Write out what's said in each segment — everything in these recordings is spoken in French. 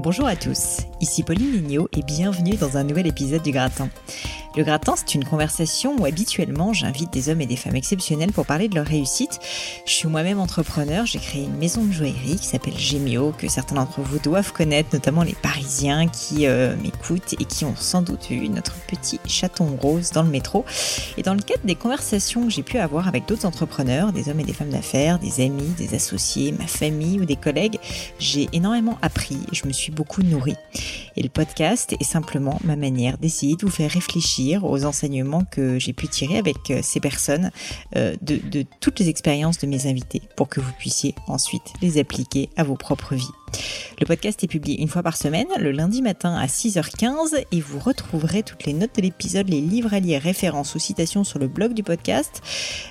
Bonjour à tous, ici Pauline Lignot et bienvenue dans un nouvel épisode du Gratin. Le gratin, c'est une conversation où habituellement j'invite des hommes et des femmes exceptionnels pour parler de leur réussite. Je suis moi-même entrepreneur, j'ai créé une maison de joaillerie qui s'appelle Gemio, que certains d'entre vous doivent connaître, notamment les Parisiens qui euh, m'écoutent et qui ont sans doute vu notre petit chaton rose dans le métro. Et dans le cadre des conversations que j'ai pu avoir avec d'autres entrepreneurs, des hommes et des femmes d'affaires, des amis, des associés, ma famille ou des collègues, j'ai énormément appris je me suis beaucoup nourri. Et le podcast est simplement ma manière d'essayer de vous faire réfléchir aux enseignements que j'ai pu tirer avec euh, ces personnes euh, de, de toutes les expériences de mes invités pour que vous puissiez ensuite les appliquer à vos propres vies. Le podcast est publié une fois par semaine, le lundi matin à 6h15, et vous retrouverez toutes les notes de l'épisode, les livres à lire, références ou citations sur le blog du podcast,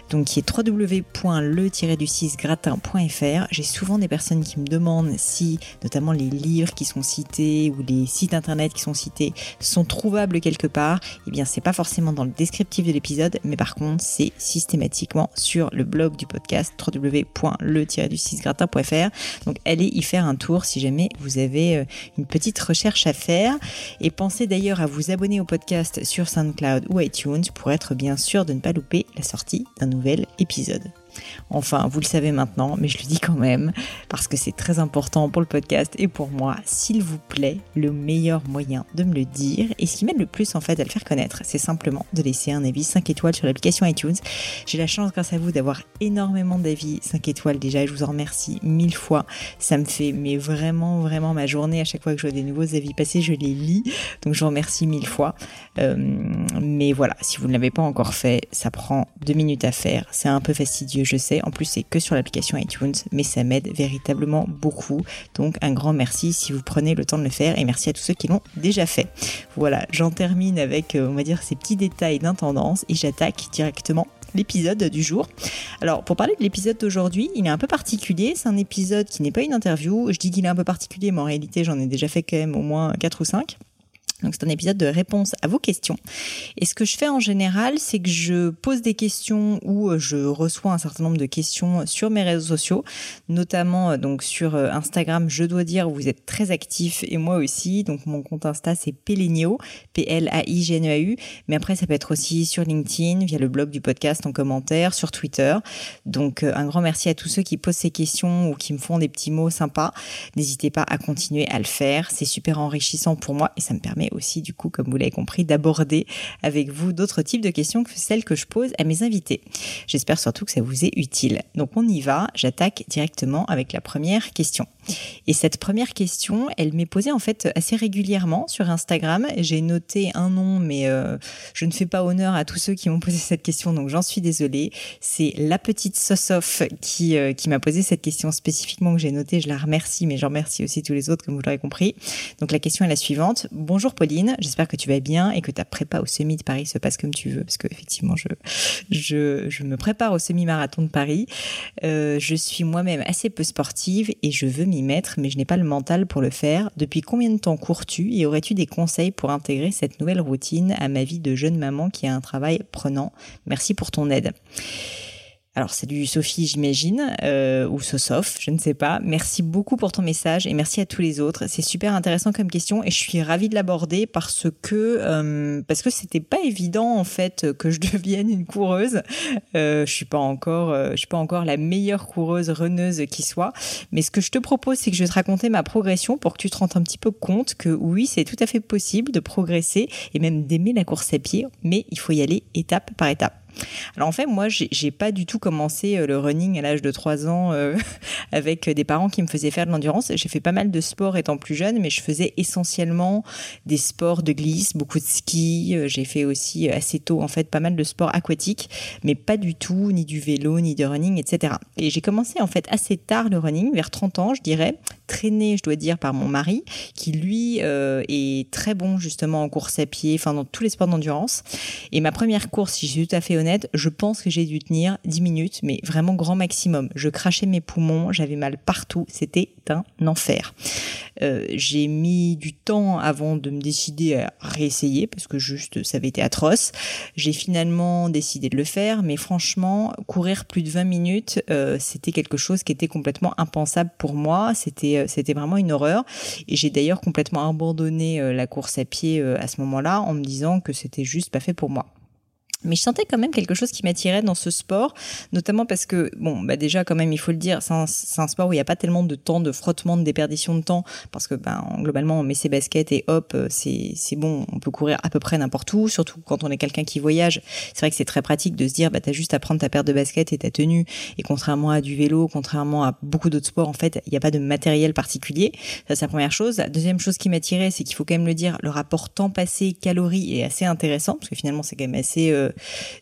donc qui est www.le-du6gratin.fr. J'ai souvent des personnes qui me demandent si, notamment les livres qui sont cités ou les sites internet qui sont cités, sont trouvables quelque part. Eh bien, c'est pas forcément dans le descriptif de l'épisode, mais par contre, c'est systématiquement sur le blog du podcast www.le-du6gratin.fr. Donc, allez y faire un tour si jamais vous avez euh, une petite recherche à faire. Et pensez d'ailleurs à vous abonner au podcast sur SoundCloud ou iTunes pour être bien sûr de ne pas louper la sortie d'un nouvel épisode. Enfin, vous le savez maintenant, mais je le dis quand même, parce que c'est très important pour le podcast et pour moi. S'il vous plaît, le meilleur moyen de me le dire, et ce qui m'aide le plus en fait à le faire connaître, c'est simplement de laisser un avis 5 étoiles sur l'application iTunes. J'ai la chance grâce à vous d'avoir énormément d'avis 5 étoiles déjà, je vous en remercie mille fois. Ça me fait mais vraiment, vraiment ma journée. À chaque fois que je vois des nouveaux avis passer, je les lis. Donc je vous remercie mille fois. Euh, mais voilà, si vous ne l'avez pas encore fait, ça prend deux minutes à faire. C'est un peu fastidieux je sais. En plus, c'est que sur l'application iTunes, mais ça m'aide véritablement beaucoup. Donc, un grand merci si vous prenez le temps de le faire et merci à tous ceux qui l'ont déjà fait. Voilà, j'en termine avec, euh, on va dire, ces petits détails d'intendance et j'attaque directement l'épisode du jour. Alors, pour parler de l'épisode d'aujourd'hui, il est un peu particulier. C'est un épisode qui n'est pas une interview. Je dis qu'il est un peu particulier, mais en réalité, j'en ai déjà fait quand même au moins 4 ou 5. Donc c'est un épisode de réponse à vos questions. Et ce que je fais en général, c'est que je pose des questions ou euh, je reçois un certain nombre de questions sur mes réseaux sociaux, notamment euh, donc sur euh, Instagram. Je dois dire, vous êtes très actifs et moi aussi. Donc mon compte Insta c'est Pelenio, P-L-A-I-G-N-E-A-U. Mais après ça peut être aussi sur LinkedIn, via le blog du podcast en commentaire, sur Twitter. Donc un grand merci à tous ceux qui posent ces questions ou qui me font des petits mots sympas. N'hésitez pas à continuer à le faire. C'est super enrichissant pour moi et ça me permet aussi, du coup, comme vous l'avez compris, d'aborder avec vous d'autres types de questions que celles que je pose à mes invités. J'espère surtout que ça vous est utile. Donc on y va, j'attaque directement avec la première question. Et cette première question, elle m'est posée en fait assez régulièrement sur Instagram. J'ai noté un nom, mais euh, je ne fais pas honneur à tous ceux qui m'ont posé cette question, donc j'en suis désolée. C'est la petite Sosof qui, euh, qui m'a posé cette question spécifiquement que j'ai notée. Je la remercie, mais j'en remercie aussi tous les autres, comme vous l'aurez compris. Donc la question est la suivante. Bonjour Pauline, j'espère que tu vas bien et que ta prépa au semi de Paris se passe comme tu veux, parce que effectivement, je, je, je me prépare au semi-marathon de Paris. Euh, je suis moi-même assez peu sportive et je veux m'y mettre, mais je n'ai pas le mental pour le faire. Depuis combien de temps cours-tu et aurais-tu des conseils pour intégrer cette nouvelle routine à ma vie de jeune maman qui a un travail prenant? Merci pour ton aide. Alors c'est du Sophie, j'imagine, euh, ou Sosof, je ne sais pas. Merci beaucoup pour ton message et merci à tous les autres. C'est super intéressant comme question et je suis ravie de l'aborder parce que euh, parce que c'était pas évident en fait que je devienne une coureuse. Euh, je suis pas encore, euh, je suis pas encore la meilleure coureuse runneuse qui soit. Mais ce que je te propose, c'est que je vais te raconter ma progression pour que tu te rendes un petit peu compte que oui, c'est tout à fait possible de progresser et même d'aimer la course à pied, mais il faut y aller étape par étape. Alors en fait, moi, j'ai pas du tout commencé euh, le running à l'âge de 3 ans euh, avec des parents qui me faisaient faire de l'endurance. J'ai fait pas mal de sport étant plus jeune, mais je faisais essentiellement des sports de glisse, beaucoup de ski. Euh, j'ai fait aussi assez tôt, en fait, pas mal de sports aquatiques, mais pas du tout ni du vélo, ni de running, etc. Et j'ai commencé en fait assez tard le running, vers 30 ans, je dirais, traîné, je dois dire, par mon mari, qui lui est très bon justement en course à pied, enfin dans tous les sports d'endurance. Et ma première course, si je suis tout à fait honnête, je pense que j'ai dû tenir 10 minutes, mais vraiment grand maximum. Je crachais mes poumons, j'avais mal partout, c'était un enfer. Euh, j'ai mis du temps avant de me décider à réessayer parce que juste ça avait été atroce. J'ai finalement décidé de le faire, mais franchement, courir plus de 20 minutes, euh, c'était quelque chose qui était complètement impensable pour moi. C'était c'était c'était vraiment une horreur. Et j'ai d'ailleurs complètement abandonné la course à pied à ce moment-là en me disant que c'était juste pas fait pour moi. Mais je sentais quand même quelque chose qui m'attirait dans ce sport, notamment parce que, bon, bah déjà, quand même, il faut le dire, c'est un, sport où il n'y a pas tellement de temps de frottement, de déperdition de temps, parce que, ben, globalement, on met ses baskets et hop, euh, c'est bon, on peut courir à peu près n'importe où, surtout quand on est quelqu'un qui voyage. C'est vrai que c'est très pratique de se dire, bah, t'as juste à prendre ta paire de baskets et ta tenue. Et contrairement à du vélo, contrairement à beaucoup d'autres sports, en fait, il n'y a pas de matériel particulier. Ça, c'est la première chose. La deuxième chose qui m'attirait, c'est qu'il faut quand même le dire, le rapport temps passé, calories est assez intéressant, parce que finalement, c'est quand même assez, euh,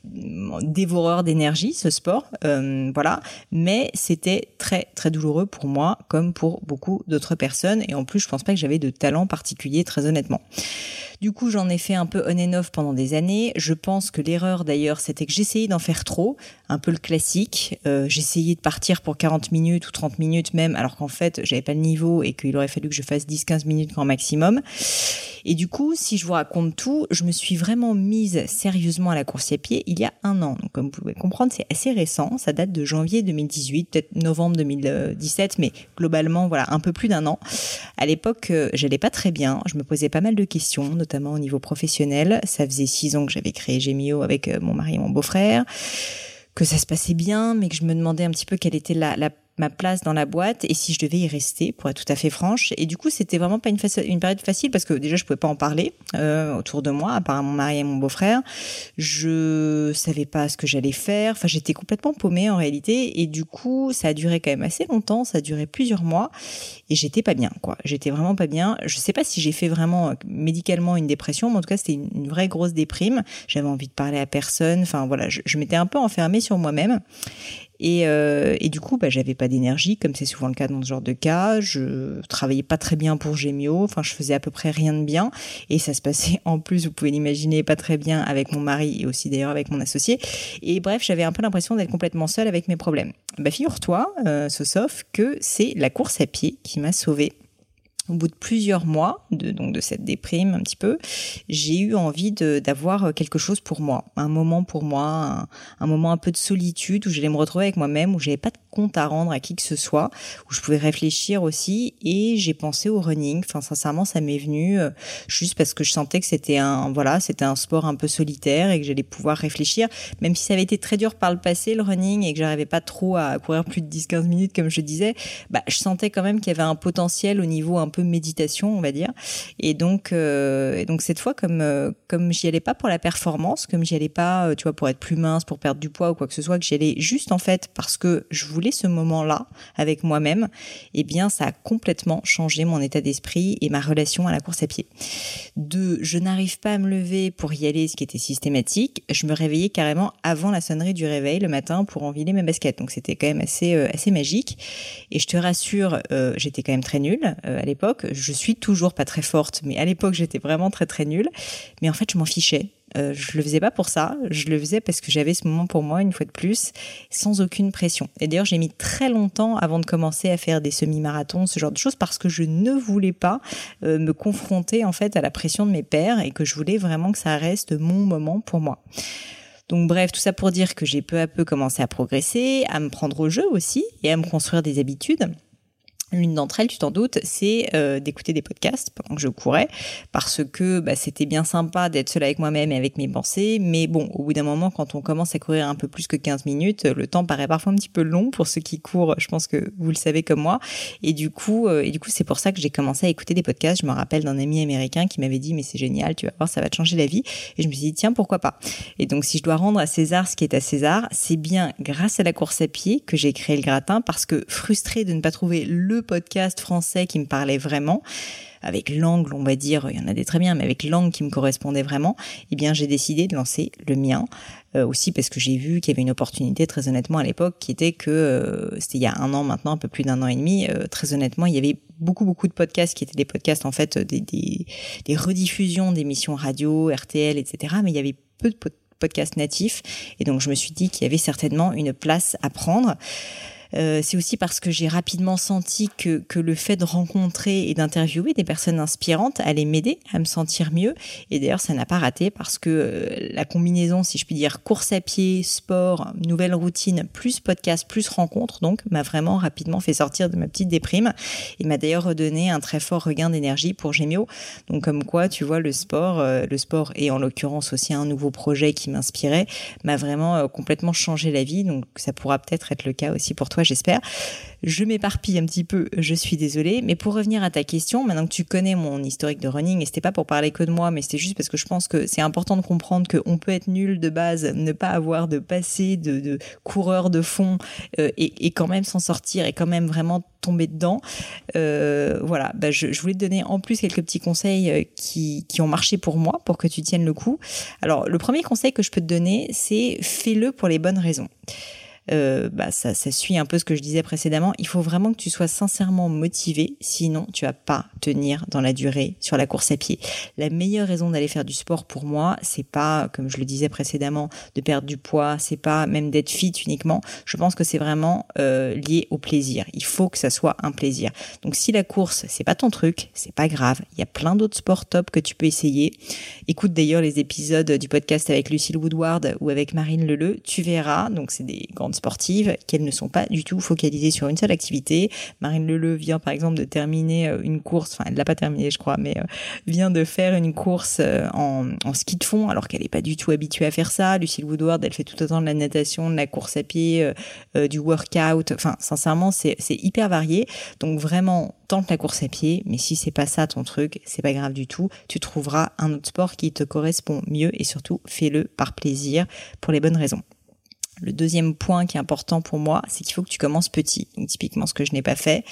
dévoreur d'énergie, ce sport, euh, voilà. Mais c'était très très douloureux pour moi, comme pour beaucoup d'autres personnes. Et en plus, je pense pas que j'avais de talent particulier, très honnêtement. Du coup, j'en ai fait un peu on and off pendant des années. Je pense que l'erreur d'ailleurs, c'était que j'essayais d'en faire trop, un peu le classique. Euh, j'essayais de partir pour 40 minutes ou 30 minutes même, alors qu'en fait, j'avais pas le niveau et qu'il aurait fallu que je fasse 10-15 minutes grand maximum. Et du coup, si je vous raconte tout, je me suis vraiment mise sérieusement à la course à pied il y a un an. Comme vous pouvez comprendre, c'est assez récent. Ça date de janvier 2018, peut-être novembre 2017, mais globalement, voilà, un peu plus d'un an. À l'époque, euh, j'allais pas très bien. Je me posais pas mal de questions, notamment au niveau professionnel. Ça faisait six ans que j'avais créé Gemio avec euh, mon mari et mon beau-frère que ça se passait bien, mais que je me demandais un petit peu quelle était la, la ma place dans la boîte et si je devais y rester, pour être tout à fait franche. Et du coup, c'était vraiment pas une, une, période facile parce que déjà, je pouvais pas en parler euh, autour de moi, à part mon mari et mon beau-frère. Je savais pas ce que j'allais faire. Enfin, j'étais complètement paumée en réalité. Et du coup, ça a duré quand même assez longtemps. Ça a duré plusieurs mois et j'étais pas bien, quoi. J'étais vraiment pas bien. Je sais pas si j'ai fait vraiment euh, médicalement une dépression, mais en tout cas, c'était une, vraie grosse déprime. J'avais envie de parler à personne. Enfin, voilà, je, je m'étais un peu enfermée sur moi-même. Et, euh, et, du coup, bah, j'avais pas d'énergie, comme c'est souvent le cas dans ce genre de cas. Je travaillais pas très bien pour Gemio. Enfin, je faisais à peu près rien de bien. Et ça se passait en plus, vous pouvez l'imaginer, pas très bien avec mon mari et aussi d'ailleurs avec mon associé. Et bref, j'avais un peu l'impression d'être complètement seule avec mes problèmes. Bah, figure-toi, euh, sauf que c'est la course à pied qui m'a sauvée au bout de plusieurs mois de donc de cette déprime un petit peu, j'ai eu envie d'avoir quelque chose pour moi, un moment pour moi, un, moment un peu de solitude où j'allais me retrouver avec moi-même, où j'avais pas de compte à rendre à qui que ce soit, où je pouvais réfléchir aussi. Et j'ai pensé au running. Enfin, sincèrement, ça m'est venu euh, juste parce que je sentais que c'était un voilà, c'était un sport un peu solitaire et que j'allais pouvoir réfléchir, même si ça avait été très dur par le passé le running et que j'arrivais pas trop à courir plus de 10-15 minutes comme je disais. Bah, je sentais quand même qu'il y avait un potentiel au niveau un méditation, on va dire. Et donc, euh, et donc cette fois, comme euh, comme j'y allais pas pour la performance, comme j'y allais pas, euh, tu vois, pour être plus mince, pour perdre du poids ou quoi que ce soit, que j'y allais juste en fait parce que je voulais ce moment-là avec moi-même, eh bien, ça a complètement changé mon état d'esprit et ma relation à la course à pied. De, je n'arrive pas à me lever pour y aller, ce qui était systématique. Je me réveillais carrément avant la sonnerie du réveil le matin pour enfiler mes baskets. Donc c'était quand même assez assez magique. Et je te rassure, j'étais quand même très nulle à l'époque je suis toujours pas très forte, mais à l'époque, j'étais vraiment très très nulle. Mais en fait, je m'en fichais. Euh, je le faisais pas pour ça, je le faisais parce que j'avais ce moment pour moi une fois de plus, sans aucune pression. Et d'ailleurs, j'ai mis très longtemps avant de commencer à faire des semi-marathons, ce genre de choses, parce que je ne voulais pas euh, me confronter en fait à la pression de mes pères et que je voulais vraiment que ça reste mon moment pour moi. Donc bref, tout ça pour dire que j'ai peu à peu commencé à progresser, à me prendre au jeu aussi et à me construire des habitudes. L'une d'entre elles, tu t'en doutes, c'est euh, d'écouter des podcasts pendant que je courais, parce que bah, c'était bien sympa d'être seule avec moi-même et avec mes pensées, mais bon, au bout d'un moment, quand on commence à courir un peu plus que 15 minutes, le temps paraît parfois un petit peu long pour ceux qui courent, je pense que vous le savez comme moi, et du coup, euh, et du coup, c'est pour ça que j'ai commencé à écouter des podcasts. Je me rappelle d'un ami américain qui m'avait dit, mais c'est génial, tu vas voir, ça va te changer la vie, et je me suis dit, tiens, pourquoi pas? Et donc, si je dois rendre à César ce qui est à César, c'est bien grâce à la course à pied que j'ai créé le gratin, parce que frustré de ne pas trouver le podcast français qui me parlait vraiment avec l'angle, on va dire, il y en a des très bien, mais avec l'angle qui me correspondait vraiment, eh bien j'ai décidé de lancer le mien. Euh, aussi parce que j'ai vu qu'il y avait une opportunité très honnêtement à l'époque qui était que euh, c'était il y a un an maintenant, un peu plus d'un an et demi, euh, très honnêtement, il y avait beaucoup beaucoup de podcasts qui étaient des podcasts en fait des, des, des rediffusions d'émissions radio, RTL, etc. Mais il y avait peu de podcasts natifs et donc je me suis dit qu'il y avait certainement une place à prendre. Euh, c'est aussi parce que j'ai rapidement senti que, que le fait de rencontrer et d'interviewer des personnes inspirantes allait m'aider à me sentir mieux. Et d'ailleurs, ça n'a pas raté parce que euh, la combinaison, si je puis dire, course à pied, sport, nouvelle routine, plus podcast, plus rencontre, donc m'a vraiment rapidement fait sortir de ma petite déprime et m'a d'ailleurs redonné un très fort regain d'énergie pour Gémio. Donc comme quoi, tu vois, le sport, euh, le sport et en l'occurrence aussi un nouveau projet qui m'inspirait, m'a vraiment complètement changé la vie. Donc ça pourra peut-être être le cas aussi pour toi, j'espère. Je m'éparpille un petit peu, je suis désolée. Mais pour revenir à ta question, maintenant que tu connais mon historique de running, et c'était pas pour parler que de moi, mais c'était juste parce que je pense que c'est important de comprendre qu'on peut être nul de base, ne pas avoir de passé de, coureur de fond euh, et, quand même s'en sortir et quand même vraiment tomber dedans. Euh, voilà, bah je, voulais te donner en plus quelques petits conseils euh, qui ont marché pour moi pour que tu tiennes le coup. Alors, le premier conseil que je peux te donner, c'est fais-le pour les bonnes raisons. Euh, bah, ça, ça suit un peu ce que je disais précédemment. Il faut vraiment que tu sois sincèrement motivé, sinon tu vas pas tenir dans la durée sur la course à pied. La meilleure raison d'aller faire du sport pour moi, c'est pas, comme je le disais précédemment, de perdre du poids, c'est pas même d'être fit uniquement. Je pense que c'est vraiment euh, lié au plaisir. Il faut que ça soit un plaisir. Donc si la course c'est pas ton truc, c'est pas grave. Il y a plein d'autres sports top que tu peux essayer. Écoute d'ailleurs les épisodes du podcast avec Lucille Woodward ou avec Marine Leleu, tu verras. Donc c'est des grandes sportives, qu'elles ne sont pas du tout focalisées sur une seule activité. Marine Leleu vient par exemple de terminer euh, une course, enfin elle l'a pas terminée je crois, mais euh, vient de faire une course euh, en, en ski de fond alors qu'elle n'est pas du tout habituée à faire ça. Lucille Woodward, elle fait tout autant de la natation, de la course à pied, du workout. Enfin sincèrement c'est hyper varié. Donc vraiment tente la course à pied, mais si c'est pas ça ton truc, c'est pas grave du tout. Tu trouveras un autre sport qui te correspond mieux et surtout fais-le par plaisir pour les bonnes raisons. Le deuxième point qui est important pour moi, c'est qu'il faut que tu commences petit. Donc, typiquement, ce que je n'ai pas fait.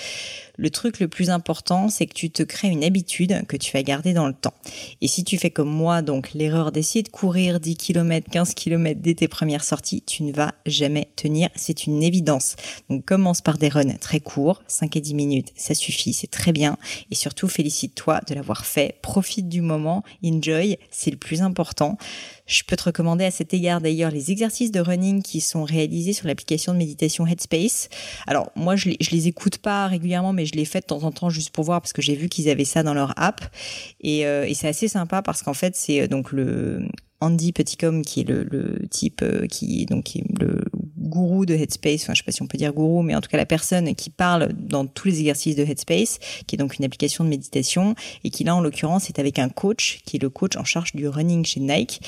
Le truc le plus important, c'est que tu te crées une habitude que tu vas garder dans le temps. Et si tu fais comme moi, donc l'erreur d'essayer de courir 10 km, 15 km dès tes premières sorties, tu ne vas jamais tenir. C'est une évidence. Donc commence par des runs très courts, 5 et 10 minutes, ça suffit, c'est très bien. Et surtout, félicite-toi de l'avoir fait. Profite du moment, enjoy, c'est le plus important. Je peux te recommander à cet égard d'ailleurs les exercices de running qui sont réalisés sur l'application de méditation Headspace. Alors moi je les, les écoute pas régulièrement mais je l'ai fait de temps en temps juste pour voir parce que j'ai vu qu'ils avaient ça dans leur app et, euh, c'est assez sympa parce qu'en fait c'est euh, donc le Andy Petitcom qui est le, le type euh, qui donc qui est le gourou de Headspace, enfin je sais pas si on peut dire gourou, mais en tout cas la personne qui parle dans tous les exercices de Headspace, qui est donc une application de méditation, et qui là en l'occurrence est avec un coach, qui est le coach en charge du running chez Nike,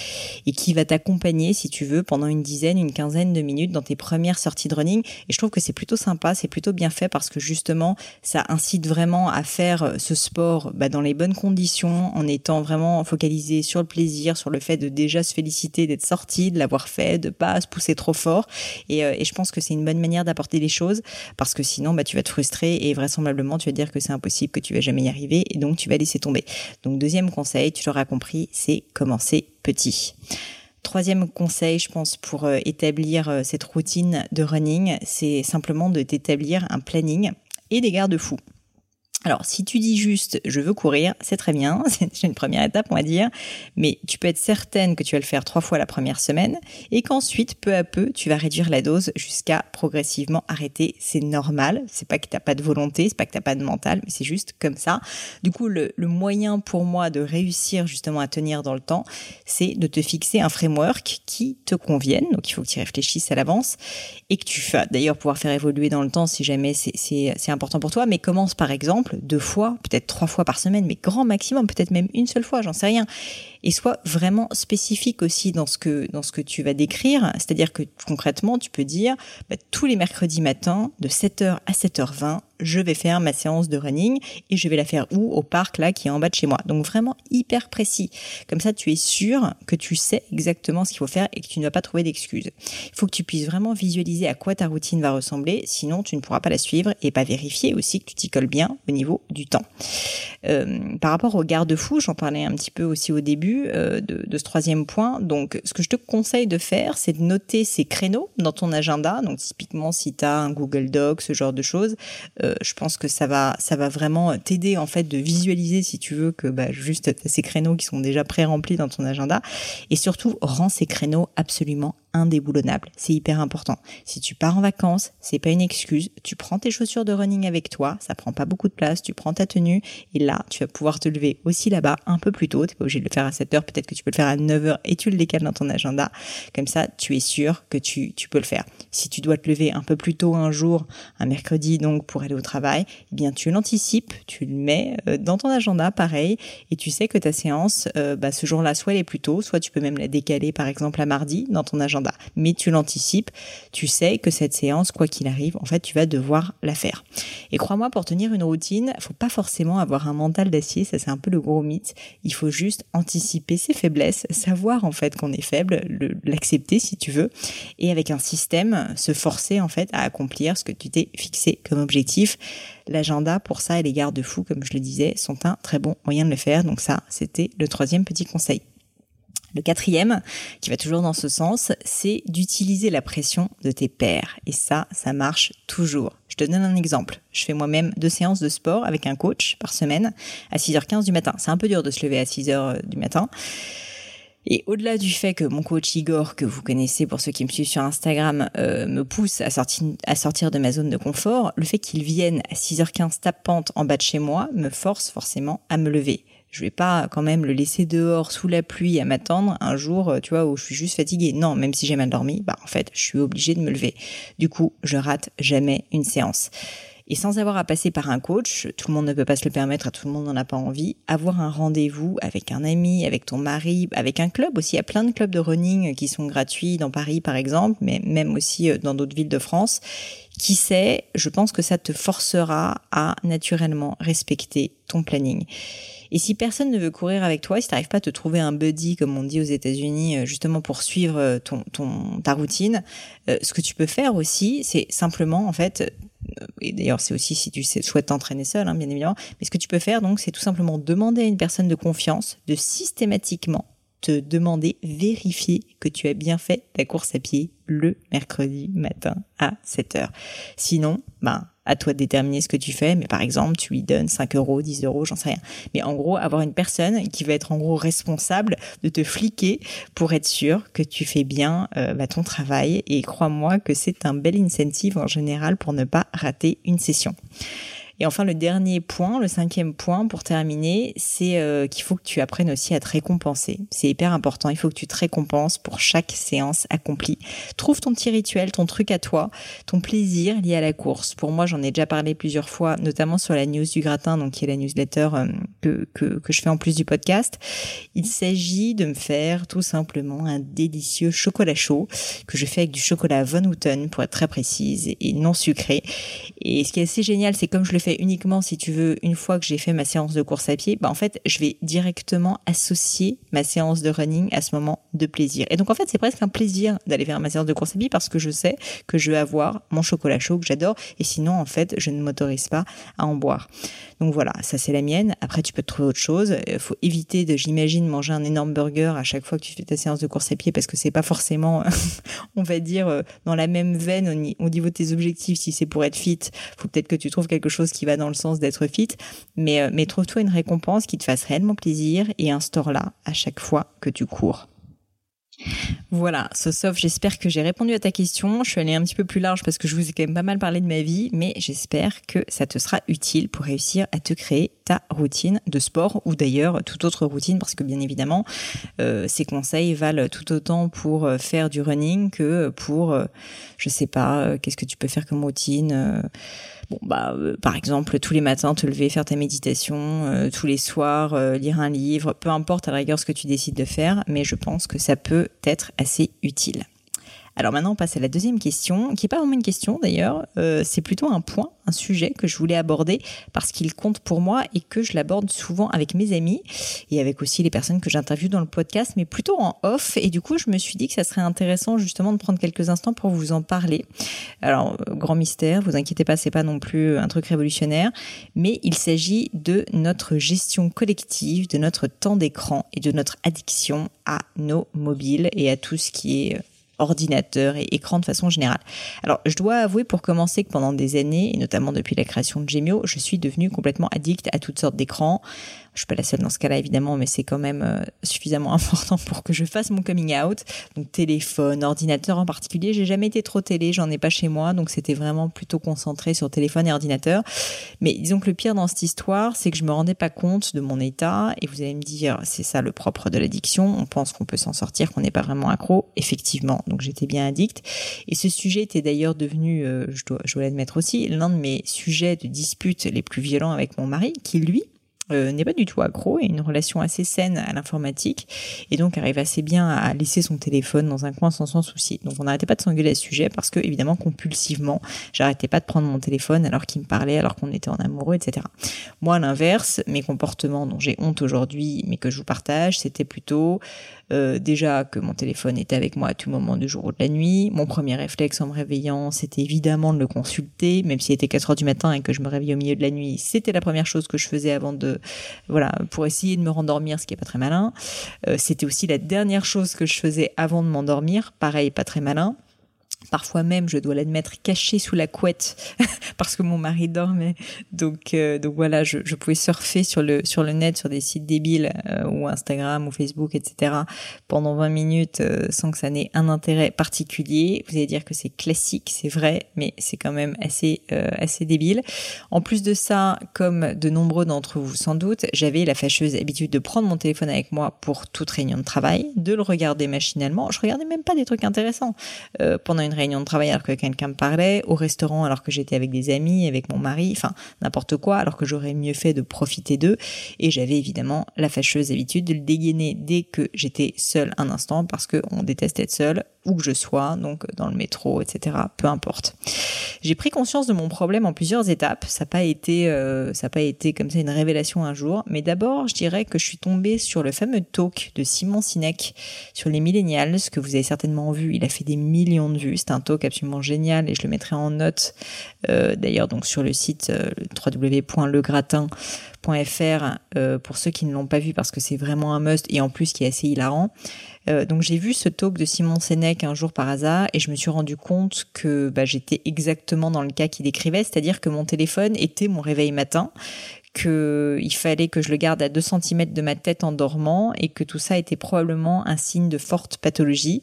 et qui va t'accompagner si tu veux pendant une dizaine, une quinzaine de minutes dans tes premières sorties de running. Et je trouve que c'est plutôt sympa, c'est plutôt bien fait parce que justement ça incite vraiment à faire ce sport bah, dans les bonnes conditions, en étant vraiment focalisé sur le plaisir, sur le fait de déjà se féliciter d'être sorti, de l'avoir fait, de pas se pousser trop fort. Et, euh, et je pense que c'est une bonne manière d'apporter les choses parce que sinon, bah, tu vas te frustrer et vraisemblablement, tu vas dire que c'est impossible, que tu vas jamais y arriver et donc tu vas laisser tomber. Donc, deuxième conseil, tu l'auras compris, c'est commencer petit. Troisième conseil, je pense, pour euh, établir euh, cette routine de running, c'est simplement de t'établir un planning et des garde-fous. Alors, si tu dis juste je veux courir, c'est très bien, c'est une première étape, on va dire, mais tu peux être certaine que tu vas le faire trois fois la première semaine et qu'ensuite, peu à peu, tu vas réduire la dose jusqu'à progressivement arrêter. C'est normal, c'est pas que t'as pas de volonté, c'est pas que t'as pas de mental, mais c'est juste comme ça. Du coup, le, le, moyen pour moi de réussir justement à tenir dans le temps, c'est de te fixer un framework qui te convienne. Donc, il faut que tu réfléchisses à l'avance et que tu fasses d'ailleurs pouvoir faire évoluer dans le temps si jamais c'est important pour toi. Mais commence par exemple deux fois, peut-être trois fois par semaine, mais grand maximum, peut-être même une seule fois, j'en sais rien. Et sois vraiment spécifique aussi dans ce que dans ce que tu vas décrire, c'est-à-dire que concrètement, tu peux dire bah, tous les mercredis matins de 7h à 7h20, je vais faire ma séance de running et je vais la faire où? Au parc là qui est en bas de chez moi. Donc vraiment hyper précis. Comme ça, tu es sûr que tu sais exactement ce qu'il faut faire et que tu ne vas pas trouver d'excuses. Il faut que tu puisses vraiment visualiser à quoi ta routine va ressembler, sinon tu ne pourras pas la suivre et pas vérifier aussi que tu t'y colles bien au niveau du temps. Euh, par rapport au garde-fou, j'en parlais un petit peu aussi au début euh, de, ce troisième point. Donc, ce que je te conseille de faire, c'est de noter ces créneaux dans ton agenda. Donc, typiquement, si tu as un Google Doc, ce genre de choses, je pense que ça va, vraiment t'aider en fait de visualiser si tu veux que bah, juste ces créneaux qui sont déjà pré-remplis dans ton agenda. Et surtout, rends ces créneaux absolument indéboulonnable. C'est hyper important. Si tu pars en vacances, c'est pas une excuse. Tu prends tes chaussures de running avec toi, ça prend pas beaucoup de place, tu prends ta tenue et là, tu vas pouvoir te lever aussi là-bas un peu plus tôt. T'es pas obligé de le faire à 7 heures, peut-être que tu peux le faire à 9 heures et tu le décales dans ton agenda. Comme ça, tu es sûr que tu, tu peux le faire. Si tu dois te lever un peu plus tôt un jour, un mercredi donc pour aller au travail, eh bien tu l'anticipes, tu le mets euh, dans ton agenda pareil et tu sais que ta séance, euh, bah, ce jour-là, soit elle est plus tôt, soit tu peux même la décaler par exemple à mardi dans ton agenda mais tu l'anticipes, tu sais que cette séance, quoi qu'il arrive, en fait, tu vas devoir la faire. Et crois-moi, pour tenir une routine, faut pas forcément avoir un mental d'acier, ça c'est un peu le gros mythe. Il faut juste anticiper ses faiblesses, savoir en fait qu'on est faible, l'accepter si tu veux, et avec un système, se forcer en fait à accomplir ce que tu t'es fixé comme objectif. L'agenda, pour ça, et les garde-fous, comme je le disais, sont un très bon moyen de le faire. Donc ça, c'était le troisième petit conseil. Le quatrième, qui va toujours dans ce sens, c'est d'utiliser la pression de tes pairs. Et ça, ça marche toujours. Je te donne un exemple. Je fais moi-même deux séances de sport avec un coach par semaine à 6h15 du matin. C'est un peu dur de se lever à 6h euh, du matin. Et au-delà du fait que mon coach Igor, que vous connaissez pour ceux qui me suivent sur Instagram, euh, me pousse à sortir, de ma zone de confort, le fait qu'il vienne à 6h15 tapante en bas de chez moi me force forcément à me lever je vais pas quand même le laisser dehors sous la pluie à m'attendre un jour, euh, tu vois, où je suis juste fatiguée. Non, même si j'ai mal dormi, bah en fait, je suis obligée de me lever. Du coup, je rate jamais une séance. Et sans avoir à passer par un coach, tout le monde ne peut pas se le permettre, tout le monde n'en a pas envie, avoir un rendez-vous avec un ami, avec ton mari, avec un club aussi. Il y a plein de clubs de running qui sont gratuits dans Paris par exemple, mais même aussi euh, dans d'autres villes de France. Qui sait, je pense que ça te forcera à naturellement respecter ton planning. Et si personne ne veut courir avec toi, si tu n'arrives pas à te trouver un buddy, comme on dit aux États-Unis, euh, justement pour suivre euh, ton, ta routine, euh, ce que tu peux faire aussi, c'est simplement, en fait, et d'ailleurs c'est aussi si tu souhaites t'entraîner seul, hein, bien évidemment, mais ce que tu peux faire, donc, c'est tout simplement demander à une personne de confiance de systématiquement te demander, vérifier que tu as bien fait ta course à pied le mercredi matin à 7 heures. Sinon, ben, à toi de déterminer ce que tu fais, mais par exemple, tu lui donnes 5 euros, 10 euros, j'en sais rien. Mais en gros, avoir une personne qui va être en gros responsable de te fliquer pour être sûr que tu fais bien euh, bah, ton travail. Et crois-moi que c'est un bel incentive en général pour ne pas rater une session. Et enfin, le dernier point, le cinquième point pour terminer, c'est euh, qu'il faut que tu apprennes aussi à te récompenser. C'est hyper important. Il faut que tu te récompenses pour chaque séance accomplie. Trouve ton petit rituel, ton truc à toi, ton plaisir lié à la course. Pour moi, j'en ai déjà parlé plusieurs fois, notamment sur la news du gratin, donc qui est la newsletter euh, que, que, que je fais en plus du podcast. Il s'agit de me faire tout simplement un délicieux chocolat chaud que je fais avec du chocolat Von Houten pour être très précise et non sucré. Et ce qui est assez génial, c'est comme je le uniquement, si tu veux, une fois que j'ai fait ma séance de course à pied, bah en fait, je vais directement associer ma séance de running à ce moment de plaisir. Et donc, en fait, c'est presque un plaisir d'aller faire ma séance de course à pied parce que je sais que je vais avoir mon chocolat chaud que j'adore. Et sinon, en fait, je ne m'autorise pas à en boire. Donc voilà, ça c'est la mienne. Après, tu peux trouver autre chose. Il faut éviter de, j'imagine, manger un énorme burger à chaque fois que tu fais ta séance de course à pied parce que c'est pas forcément, on va dire, euh, dans la même veine au niveau de tes objectifs. Si c'est pour être fit, faut peut-être que tu trouves quelque chose qui va dans le sens d'être fit, mais, euh, mais trouve-toi une récompense qui te fasse réellement plaisir et instaure-la à chaque fois que tu cours. Voilà, sauf j'espère que j'ai répondu à ta question. Je suis allée un petit peu plus large parce que je vous ai quand même pas mal parlé de ma vie, mais j'espère que ça te sera utile pour réussir à te créer ta routine de sport ou d'ailleurs toute autre routine parce que bien évidemment, euh, ces conseils valent tout autant pour euh, faire du running que pour, je sais pas, qu'est-ce que tu peux faire comme routine Bon, bah, euh, par exemple, tous les matins, te lever, faire ta méditation, euh, tous les soirs, euh, lire un livre, peu importe à la rigueur ce que tu décides de faire, mais je pense que ça peut être assez utile. Alors maintenant, on passe à la deuxième question, qui n'est pas vraiment une question d'ailleurs, euh, c'est plutôt un point, un sujet que je voulais aborder parce qu'il compte pour moi et que je l'aborde souvent avec mes amis et avec aussi les personnes que j'interviewe dans le podcast, mais plutôt en off. Et du coup, je me suis dit que ça serait intéressant justement de prendre quelques instants pour vous en parler. Alors, euh, grand mystère, vous inquiétez pas, c'est pas non plus un truc révolutionnaire, mais il s'agit de notre gestion collective, de notre temps d'écran et de notre addiction à nos mobiles et à tout ce qui est ordinateur et écran de façon générale. Alors, je dois avouer pour commencer que pendant des années, et notamment depuis la création de Gemio, je suis devenue complètement addict à toutes sortes d'écrans. Je suis pas la seule dans ce cas-là évidemment, mais c'est quand même euh, suffisamment important pour que je fasse mon coming out. Donc téléphone, ordinateur en particulier, j'ai jamais été trop télé, j'en ai pas chez moi, donc c'était vraiment plutôt concentré sur téléphone et ordinateur. Mais disons que le pire dans cette histoire, c'est que je me rendais pas compte de mon état. Et vous allez me dire, c'est ça le propre de l'addiction. On pense qu'on peut s'en sortir, qu'on n'est pas vraiment accro. Effectivement, donc j'étais bien addict. Et ce sujet était d'ailleurs devenu, euh, je dois, je dois l'admettre aussi, l'un de mes sujets de dispute les plus violents avec mon mari, qui lui euh, n'est pas du tout accro et une relation assez saine à l'informatique et donc arrive assez bien à laisser son téléphone dans un coin sans s'en soucier. Donc on n'arrêtait pas de s'engueuler à ce sujet parce que évidemment compulsivement, j'arrêtais pas de prendre mon téléphone alors qu'il me parlait, alors qu'on était en amoureux, etc. Moi, à l'inverse, mes comportements dont j'ai honte aujourd'hui, mais que je vous partage, c'était plutôt euh, déjà que mon téléphone était avec moi à tout moment du jour ou de la nuit. Mon premier réflexe en me réveillant, c'était évidemment de le consulter, même s'il était 4 heures du matin et que je me réveillais au milieu de la nuit. C'était la première chose que je faisais avant de, voilà, pour essayer de me rendormir, ce qui est pas très malin. Euh, c'était aussi la dernière chose que je faisais avant de m'endormir. Pareil, pas très malin parfois même, je dois l'admettre, caché sous la couette parce que mon mari dormait. Donc, euh, donc voilà, je, je, pouvais surfer sur le sur le net, sur des sites débiles euh, ou Instagram ou Facebook, etc. pendant 20 minutes euh, sans que ça n'ait un intérêt particulier. Vous allez dire que c'est classique, c'est vrai, mais c'est quand même assez assez débile. En plus de ça, comme de nombreux d'entre vous sans doute, j'avais la fâcheuse habitude de prendre mon téléphone avec moi pour toute réunion de travail, de le regarder machinalement. Je regardais même pas des trucs intéressants pendant une réunion de travail alors que quelqu'un me parlait, au restaurant alors que j'étais avec des amis, avec mon mari, enfin n'importe quoi, alors que j'aurais mieux fait de profiter d'eux. Et j'avais évidemment la fâcheuse habitude de le dégainer dès que j'étais seule un instant parce qu'on déteste être seul où que je sois, donc dans le métro, etc. Peu importe. J'ai pris conscience de mon problème en plusieurs étapes. Ça n'a pas été, euh, ça pas été comme ça une révélation un jour. Mais d'abord, je dirais que je suis tombée sur le fameux talk de Simon Sinek sur les millennials, que vous avez certainement vu. Il a fait des millions de vues. C'est un talk absolument génial et je le mettrai en note. Euh, D'ailleurs, donc sur le site euh, www.legratin.fr euh, pour ceux qui ne l'ont pas vu parce que c'est vraiment un must et en plus qui est assez hilarant. Euh, donc j'ai vu ce talk de Simon Un jour par hasard et je me suis rendu compte que bah, j'étais exactement dans le cas qu'il décrivait, c'est-à-dire que mon téléphone était mon réveil matin, qu'il fallait que je le garde à 2 cm de ma tête en dormant et que tout ça était probablement un signe de forte pathologie.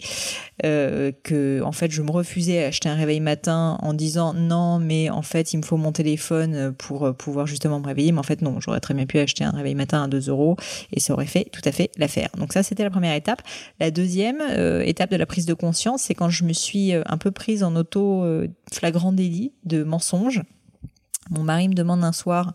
Euh, que en fait je me refusais à acheter un réveil matin en disant non mais en fait il me faut mon téléphone pour euh, pouvoir justement me réveiller mais en fait non j'aurais très bien pu acheter un réveil matin à 2 euros et ça aurait fait tout à fait l'affaire. Donc ça c'était la première étape. La deuxième euh, étape de la prise de conscience c'est quand je me suis un peu prise en auto flagrant délit de mensonge mon mari me demande un soir,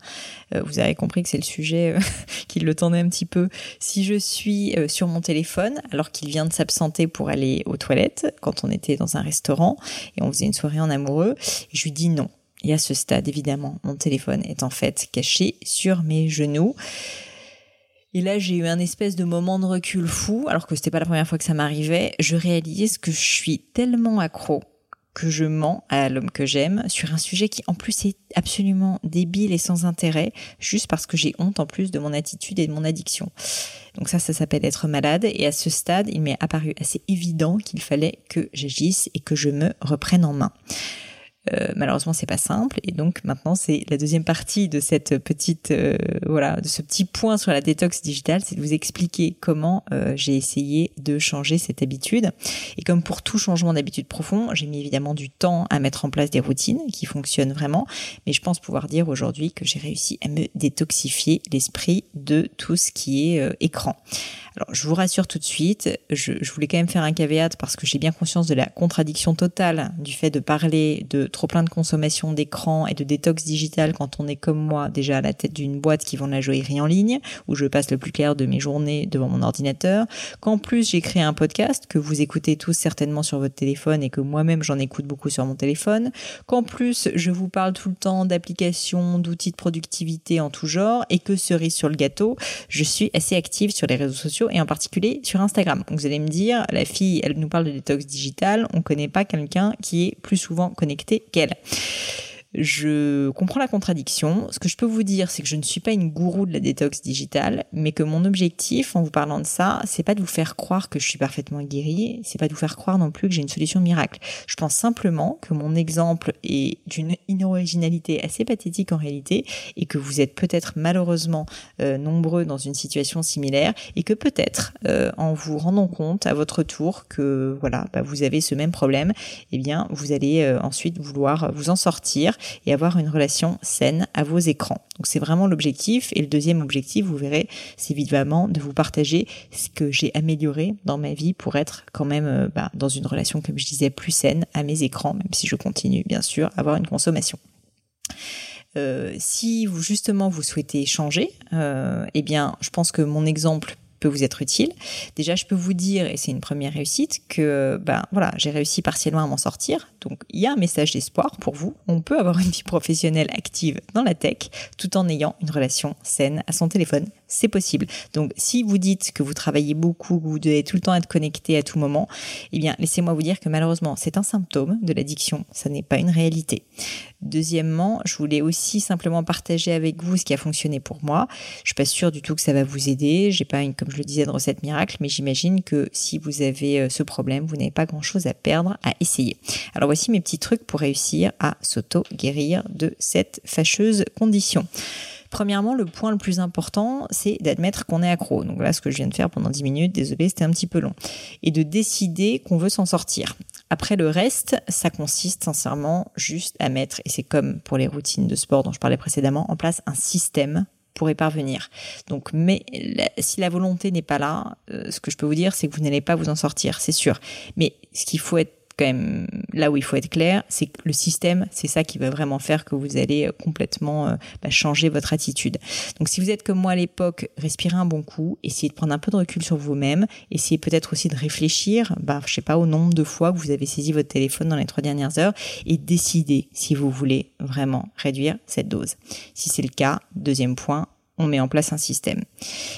euh, vous avez compris que c'est le sujet euh, qui le tendait un petit peu, si je suis euh, sur mon téléphone alors qu'il vient de s'absenter pour aller aux toilettes quand on était dans un restaurant et on faisait une soirée en amoureux. Je lui dis non. Et à ce stade, évidemment, mon téléphone est en fait caché sur mes genoux. Et là, j'ai eu un espèce de moment de recul fou, alors que c'était pas la première fois que ça m'arrivait. Je réalise que je suis tellement accro que je mens à l'homme que j'aime sur un sujet qui en plus est absolument débile et sans intérêt, juste parce que j'ai honte en plus de mon attitude et de mon addiction. Donc ça, ça s'appelle être malade. Et à ce stade, il m'est apparu assez évident qu'il fallait que j'agisse et que je me reprenne en main. Euh, malheureusement, c'est pas simple. Et donc maintenant, c'est la deuxième partie de cette petite, euh, voilà, de ce petit point sur la détox digitale, c'est de vous expliquer comment euh, j'ai essayé de changer cette habitude. Et comme pour tout changement d'habitude profond, j'ai mis évidemment du temps à mettre en place des routines qui fonctionnent vraiment. Mais je pense pouvoir dire aujourd'hui que j'ai réussi à me détoxifier l'esprit de tout ce qui est écran. Alors, je vous rassure tout de suite, je, je voulais quand même faire un caveat parce que j'ai bien conscience de la contradiction totale du fait de parler de trop plein de consommation d'écran et de détox digital quand on est comme moi déjà à la tête d'une boîte qui vend la joaillerie en ligne, où je passe le plus clair de mes journées devant mon ordinateur, qu'en plus j'ai créé un podcast que vous écoutez tous certainement sur votre téléphone et que moi-même j'en écoute beaucoup sur mon téléphone, qu'en plus je vous parle tout le temps d'applications, d'outils de productivité en tout genre et que cerise sur le gâteau, je suis assez active sur les réseaux sociaux et en particulier sur Instagram. vous allez me dire, la fille, elle nous parle de détox digital, on connaît pas quelqu'un qui est plus souvent connecté qu'elle. Je comprends la contradiction. Ce que je peux vous dire, c'est que je ne suis pas une gourou de la détox digitale, mais que mon objectif en vous parlant de ça, c'est pas de vous faire croire que je suis parfaitement guérie, c'est pas de vous faire croire non plus que j'ai une solution miracle. Je pense simplement que mon exemple est d'une inoriginalité assez pathétique en réalité et que vous êtes peut-être malheureusement euh, nombreux dans une situation similaire et que peut-être euh, en vous rendant compte à votre tour que voilà, bah, vous avez ce même problème, eh bien vous allez euh, ensuite vouloir vous en sortir et avoir une relation saine à vos écrans. Donc c'est vraiment l'objectif. Et le deuxième objectif, vous verrez, c'est évidemment de vous partager ce que j'ai amélioré dans ma vie pour être quand même euh, bah, dans une relation, comme je disais, plus saine à mes écrans, même si je continue bien sûr à avoir une consommation. Euh, si vous justement vous souhaitez changer, euh, eh bien, je pense que mon exemple peut vous être utile. Déjà, je peux vous dire, et c'est une première réussite, que ben voilà, j'ai réussi partiellement à m'en sortir. Donc, il y a un message d'espoir pour vous. On peut avoir une vie professionnelle active dans la tech tout en ayant une relation saine à son téléphone c'est possible. Donc si vous dites que vous travaillez beaucoup, que vous devez tout le temps être connecté à tout moment, eh bien laissez-moi vous dire que malheureusement c'est un symptôme de l'addiction, ça n'est pas une réalité. Deuxièmement, je voulais aussi simplement partager avec vous ce qui a fonctionné pour moi. Je suis pas sûre du tout que ça va vous aider. J'ai pas une, je le disais, de recette miracle, mais j'imagine que si vous avez euh, ce problème, vous n'avez pas grand chose à perdre à essayer. Alors voici mes petits trucs pour réussir à s'auto-guérir de cette fâcheuse condition. Premièrement, le point le plus important, c'est d'admettre qu'on est accro. Donc là, ce que je viens de faire pendant 10 minutes, désolé, c'était un petit peu long. Et de décider qu'on veut s'en sortir. Après le reste, ça consiste sincèrement juste à mettre, et c'est comme pour les routines de sport dont je parlais précédemment, en place un système pour parvenir. Donc, mais si la volonté n'est pas là, euh, ce que je peux vous dire, c'est que vous n'allez pas vous en sortir, c'est sûr. Mais ce qu'il faut être quand même là où il faut être clair, c'est que le système, c'est ça qui va vraiment faire que vous allez euh, complètement euh, bah, changer votre attitude. Donc si vous êtes comme moi à l'époque, respirez un bon coup, essayez de prendre un peu de recul sur vous-même, essayez peut-être aussi de réfléchir, bah, je sais pas, au nombre de fois que vous avez saisi votre téléphone dans les trois dernières heures et décider si vous voulez vraiment réduire cette dose. Si c'est le cas, deuxième point, on met en place un système.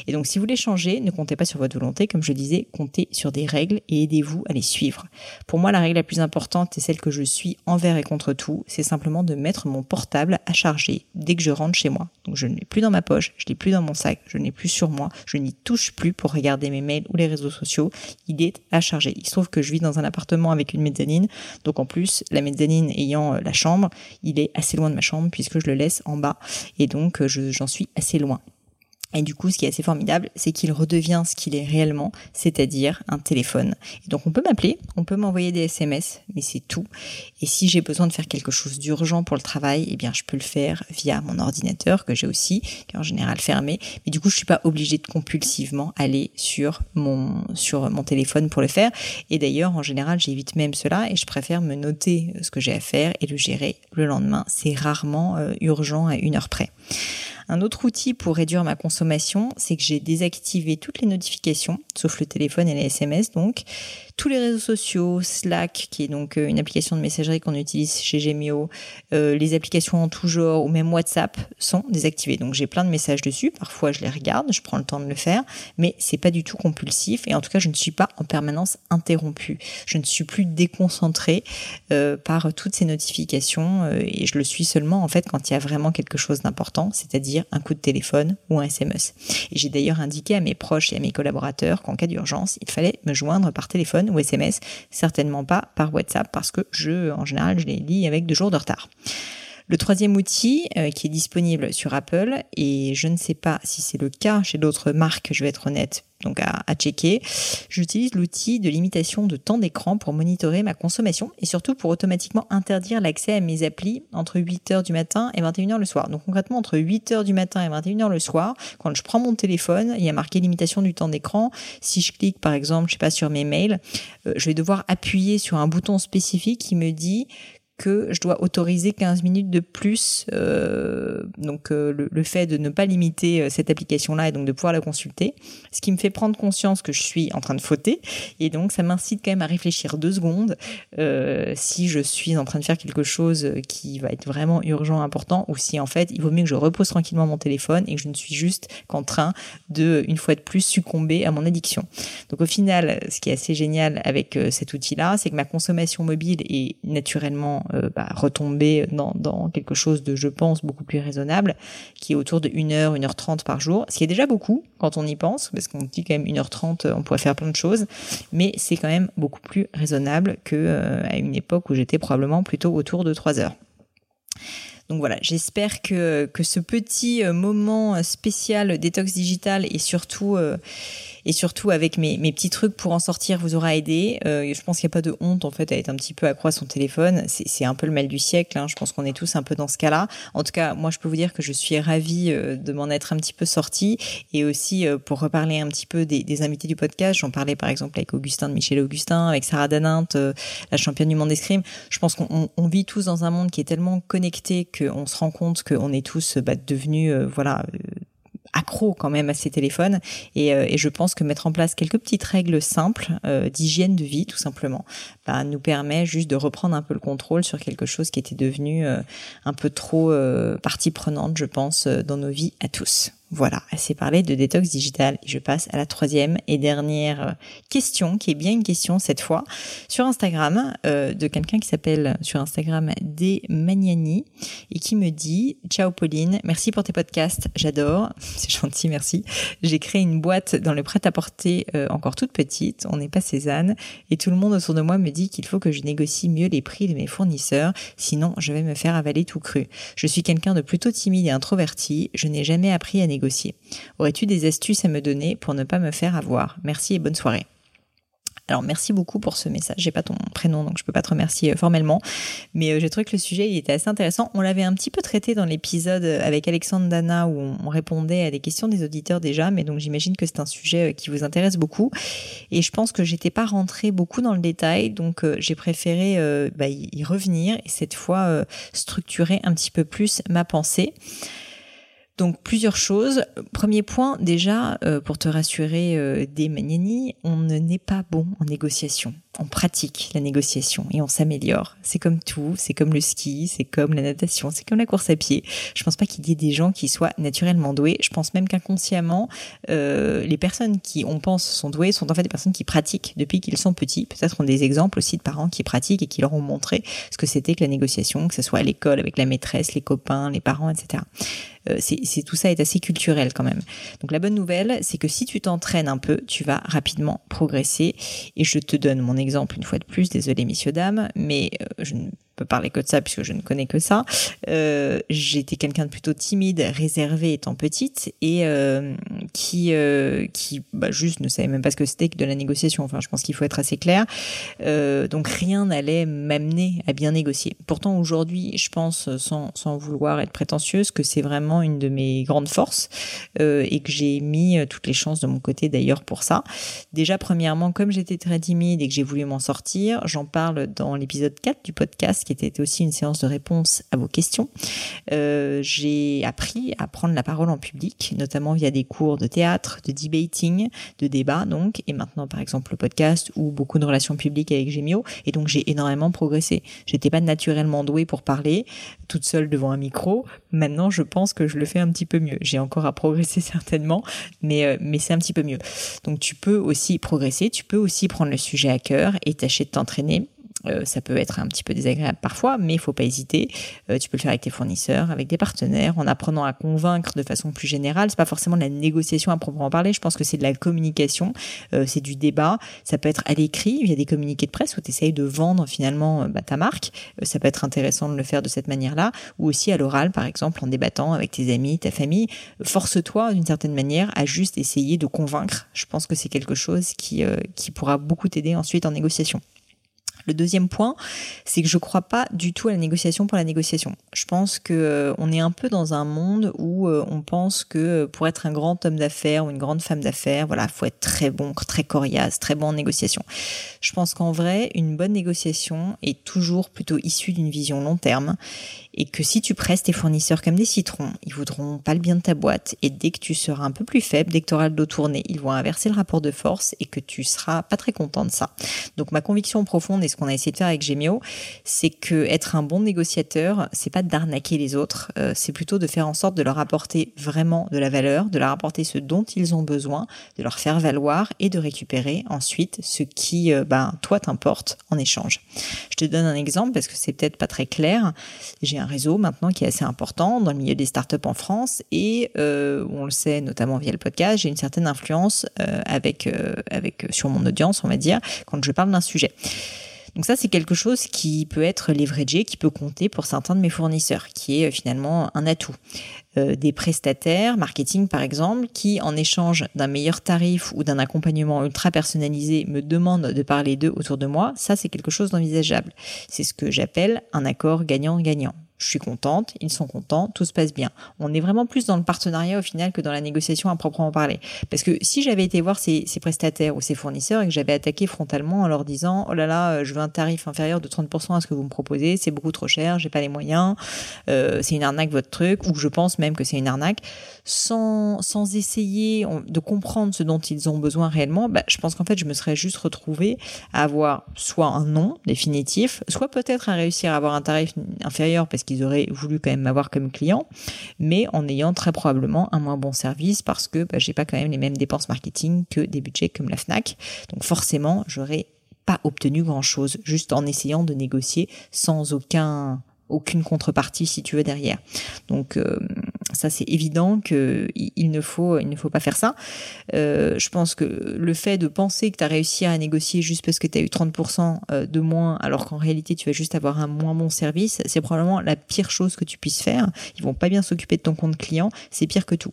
Et donc si vous voulez changer, ne comptez pas sur votre volonté, comme je disais, comptez sur des règles et aidez-vous à les suivre. Pour moi, la règle la plus importante et celle que je suis envers et contre tout, c'est simplement de mettre mon portable à charger dès que je rentre chez moi. Donc je ne l'ai plus dans ma poche, je l'ai plus dans mon sac, je n'ai plus sur moi, je n'y touche plus pour regarder mes mails ou les réseaux sociaux. Il est à charger. Il se trouve que je vis dans un appartement avec une mezzanine, donc en plus la mezzanine ayant euh, la chambre, il est assez loin de ma chambre puisque je le laisse en bas et donc euh, j'en suis assez loin. Et du coup, ce qui est assez formidable, c'est qu'il redevient ce qu'il est réellement, c'est-à-dire un téléphone. Donc, on peut m'appeler, on peut m'envoyer des SMS, mais c'est tout. Et si j'ai besoin de faire quelque chose d'urgent pour le travail, eh bien, je peux le faire via mon ordinateur que j'ai aussi, qui est en général fermé. Mais du coup, je suis pas obligée de compulsivement aller sur mon sur mon téléphone pour le faire. Et d'ailleurs, en général, j'évite même cela et je préfère me noter ce que j'ai à faire et le gérer le lendemain. C'est rarement euh, urgent à une heure près. Un autre outil pour réduire ma consommation, c'est que j'ai désactivé toutes les notifications, sauf le téléphone et les SMS donc, tous les réseaux sociaux, Slack, qui est donc euh, une application de messagerie qu'on utilise chez Gemio, euh, les applications en tout genre ou même WhatsApp sont désactivées. Donc j'ai plein de messages dessus. Parfois je les regarde, je prends le temps de le faire, mais c'est pas du tout compulsif et en tout cas je ne suis pas en permanence interrompue. Je ne suis plus déconcentrée euh, par toutes ces notifications et je le suis seulement en fait quand il y a vraiment quelque chose d'important, c'est-à-dire un coup de téléphone ou un SMS. J'ai d'ailleurs indiqué à mes proches et à mes collaborateurs qu'en cas d'urgence, il fallait me joindre par téléphone ou SMS, certainement pas par WhatsApp parce que je, en général, je les lis avec deux jours de retard. Le troisième outil euh, qui est disponible sur Apple, et je ne sais pas si c'est le cas chez d'autres marques, je vais être honnête, donc à, checker, j'utilise l'outil de limitation de temps d'écran pour monitorer ma consommation et surtout pour automatiquement interdire l'accès à mes applis entre 8h du matin et 21h le soir. Donc concrètement, entre 8h du matin et 21h le soir, quand je prends mon téléphone, il y a marqué limitation du temps d'écran. Si je clique par exemple, je sais pas, sur mes mails, euh, je vais devoir appuyer sur un bouton spécifique qui me dit que je dois autoriser 15 minutes de plus. Euh, donc euh, le, fait de ne pas limiter euh, cette application-là et donc de pouvoir la consulter, ce qui me fait prendre conscience que je suis en train de fauter. Et donc ça m'incite quand même à réfléchir deux secondes si je suis en train de faire quelque chose qui va être vraiment urgent, important, ou si en fait il vaut mieux que je repose tranquillement mon téléphone et que je ne suis juste qu'en train de, une fois de plus, succomber à mon addiction. Donc au final, ce qui est assez génial avec cet outil-là, c'est que ma consommation mobile est naturellement bah, retomber dans, quelque chose de, je pense, beaucoup plus raisonnable, qui est autour de 1 heure, 1 heure 30 par jour, ce qui est déjà beaucoup quand on y pense, parce qu'on dit quand même 1h30, on pourrait faire plein de choses, mais c'est quand même beaucoup plus raisonnable que à une époque où j'étais probablement plutôt autour de 3 heures. Donc voilà, j'espère que, que ce petit moment spécial détox digital et surtout et surtout avec mes, mes petits trucs pour en sortir vous aura aidé. Euh, je pense qu'il n'y a pas de honte en fait à être un petit peu accro à son téléphone. C'est un peu le mal du siècle. Hein. Je pense qu'on est tous un peu dans ce cas-là. En tout cas, moi je peux vous dire que je suis ravie euh, de m'en être un petit peu sortie et aussi euh, pour reparler un petit peu des, des invités du podcast. J'en parlais par exemple avec Augustin de Michel Augustin, avec Sarah Danint, la championne du monde d'escrime. Je pense qu'on on vit tous dans un monde qui est tellement connecté qu'on se rend compte qu'on est tous bah, devenus voilà accro quand même à ces téléphones et, euh, et, je pense que mettre en place quelques petites règles simples euh, d'hygiène de vie tout simplement bah, nous permet juste de reprendre un peu le contrôle sur quelque chose qui était devenu euh, un peu trop partie prenante je pense dans nos vies à tous. Voilà, assez parlé de détox digital. Je passe à la troisième et dernière euh, question, qui est bien une question cette fois, sur Instagram, euh, de quelqu'un qui s'appelle sur Instagram Desmagnani et qui me dit Ciao Pauline, merci pour tes podcasts, j'adore, c'est gentil, merci. J'ai créé une boîte dans le prêt-à-porter euh, encore toute petite, on n'est pas Cézanne, et tout le monde autour de moi me dit qu'il faut que je négocie mieux les prix de mes fournisseurs, sinon je vais me faire avaler tout cru. Je suis quelqu'un de plutôt timide et introverti, je n'ai jamais appris à négocier Aurais-tu des astuces à me donner pour ne pas me faire avoir? Merci et bonne soirée. Alors merci beaucoup pour ce message. J'ai pas ton prénom donc je peux pas te remercier euh, formellement, mais euh, j'ai trouvé que le sujet il était assez intéressant. On l'avait un petit peu traité dans l'épisode avec Alexandre Dana où on répondait à des questions des auditeurs déjà, mais donc j'imagine que c'est un sujet euh, qui vous intéresse beaucoup. Et je pense que j'étais pas rentrée beaucoup dans le détail, donc j'ai préféré bah, y revenir et cette fois structurer un petit peu plus ma pensée. Donc plusieurs choses. Premier point, déjà, euh, pour te rassurer euh, des Magnani, on n'est pas bon en négociation on pratique la négociation et on s'améliore. C'est comme tout, c'est comme le ski, c'est comme la natation, c'est comme la course à pied. Je pense pas qu'il y ait des gens qui soient naturellement doués. Je pense même qu'inconsciemment, euh, les personnes qui on pense sont douées sont en fait des personnes qui pratiquent depuis qu'ils sont petits. Peut-être ont des exemples aussi de parents qui pratiquent et qui leur ont montré ce que c'était que la négociation, que ce soit à l'école avec la maîtresse, les copains, les parents, etc. Euh, c'est tout ça est assez culturel quand même. Donc la bonne nouvelle, c'est que si tu t'entraînes un peu, tu vas rapidement progresser. Et je te donne mon exemple une fois de plus, désolé messieurs dames, mais euh, je ne peux parler que de ça puisque je ne connais que ça. Euh, J'étais quelqu'un de plutôt timide, réservé étant petite et euh, qui euh, qui bah, juste ne savait même pas ce que c'était que de la négociation. Enfin, je pense qu'il faut être assez clair. Donc rien n'allait m'amener à bien négocier. Pourtant aujourd'hui, je pense sans sans vouloir être prétentieuse que c'est vraiment une de mes grandes forces et que j'ai mis toutes les chances de mon côté d'ailleurs pour ça. Déjà premièrement, comme j'étais très timide et que j'ai voulu m'en sortir, j'en parle dans l'épisode 4 du podcast qui était aussi une séance de réponse à vos questions. Euh, j'ai appris à prendre la parole en public, notamment via des cours de théâtre, de debating, de débat donc, et maintenant par exemple le podcast ou beaucoup de relations publiques avec Gemio. Et donc j'ai énormément progressé. J'étais pas naturellement douée pour parler toute seule devant un micro. Maintenant, je pense que je le fais un petit peu mieux. J'ai encore à progresser certainement, mais euh, mais c'est un petit peu mieux. Donc tu peux aussi progresser, tu peux aussi prendre le sujet à cœur et tâcher de t'entraîner euh, ça peut être un petit peu désagréable parfois, mais il faut pas hésiter. Euh, tu peux le faire avec tes fournisseurs, avec des partenaires, en apprenant à convaincre de façon plus générale. C'est pas forcément de la négociation à proprement parler. Je pense que c'est de la communication, euh, c'est du débat. Ça peut être à l'écrit via des communiqués de presse où tu essayes de vendre finalement bah, ta marque. ça peut être intéressant de le faire de cette manière-là, ou aussi à l'oral, par exemple, en débattant avec tes amis, ta famille. Force-toi d'une certaine manière à juste essayer de convaincre. Je pense que c'est quelque chose qui qui pourra beaucoup t'aider ensuite en négociation. Le deuxième point, c'est que je crois pas du tout à la négociation pour la négociation. Je pense que euh, on est un peu dans un monde où euh, on pense que euh, pour être un grand homme d'affaires ou une grande femme d'affaires, voilà, faut être très bon, très coriace, très bon en négociation. Je pense qu'en vrai, une bonne négociation est toujours plutôt issue d'une vision long terme et que si tu presses tes fournisseurs comme des citrons, ils voudront pas le bien de ta boîte et dès que tu seras un peu plus faible, dès que tu auras le dos tourné, ils vont inverser le rapport de force et que tu seras pas très content de ça. Donc ma conviction profonde et ce qu'on a essayé de faire avec Gemio, c'est que être un bon négociateur, c'est pas d'arnaquer les autres, euh, c'est plutôt de faire en sorte de leur apporter vraiment de la valeur, de leur apporter ce dont ils ont besoin, de leur faire valoir et de récupérer ensuite ce qui, euh, ben, toi, t'importe en échange. Je te donne un exemple parce que c'est peut-être pas très clair. J'ai un réseau maintenant qui est assez important dans le milieu des startups en France et euh, on le sait notamment via le podcast, j'ai une certaine influence avec avec sur mon audience, on va dire, quand je parle d'un sujet. Donc ça, c'est quelque chose qui peut être leveragé, qui peut compter pour certains de mes fournisseurs, qui est euh, finalement un atout. Euh, des prestataires marketing, par exemple, qui, en échange d'un meilleur tarif ou d'un accompagnement ultra personnalisé, me demandent de parler d'eux autour de moi, ça, c'est quelque chose d'envisageable. C'est ce que j'appelle un accord gagnant-gagnant je suis contente, ils sont contents, tout se passe bien. On est vraiment plus dans le partenariat au final que dans la négociation à proprement parler. Parce que si j'avais été voir ces, prestataires ou ces fournisseurs et que j'avais attaqué frontalement en leur disant oh là là, euh, je veux un tarif inférieur de 30% à ce que vous me proposez, c'est beaucoup trop cher, j'ai pas les moyens, euh, c'est une arnaque votre truc, ou je pense même que c'est une arnaque, sans, sans essayer de comprendre ce dont ils ont besoin réellement, bah, je pense qu'en fait je me serais juste retrouvée à avoir soit un non définitif, soit peut-être à réussir à avoir un tarif inférieur parce qu'ils auraient voulu quand même m'avoir comme client, mais en ayant très probablement un moins bon service parce que bah, j'ai pas quand même les mêmes dépenses marketing que des budgets comme la Fnac. Donc forcément, j'aurais pas obtenu grand chose juste en essayant de négocier sans aucun aucune contrepartie si tu veux derrière. Donc euh, ça c'est évident que il ne faut il ne faut pas faire ça. Euh, je pense que le fait de penser que tu as réussi à négocier juste parce que tu as eu 30% euh, de moins alors qu'en réalité tu vas juste avoir un moins bon service, c'est probablement la pire chose que tu puisses faire. Ils vont pas bien s'occuper de ton compte client, c'est pire que tout.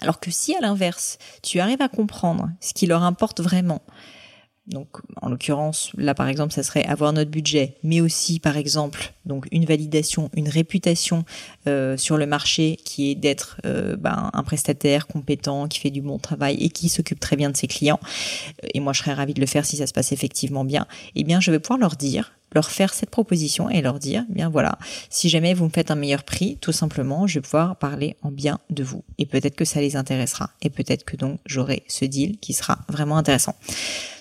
Alors que si à l'inverse, tu arrives à comprendre ce qui leur importe vraiment, donc, en l'occurrence, là par exemple, ça serait avoir notre budget, mais aussi par exemple, donc une validation, une réputation euh, sur le marché qui est d'être euh, ben, un prestataire compétent, qui fait du bon travail et qui s'occupe très bien de ses clients. Et moi, je serais ravie de le faire si ça se passe effectivement bien. Eh bien, je vais pouvoir leur dire leur faire cette proposition et leur dire, eh bien voilà, si jamais vous me faites un meilleur prix, tout simplement, je vais pouvoir parler en bien de vous. Et peut-être que ça les intéressera. Et peut-être que donc j'aurai ce deal qui sera vraiment intéressant.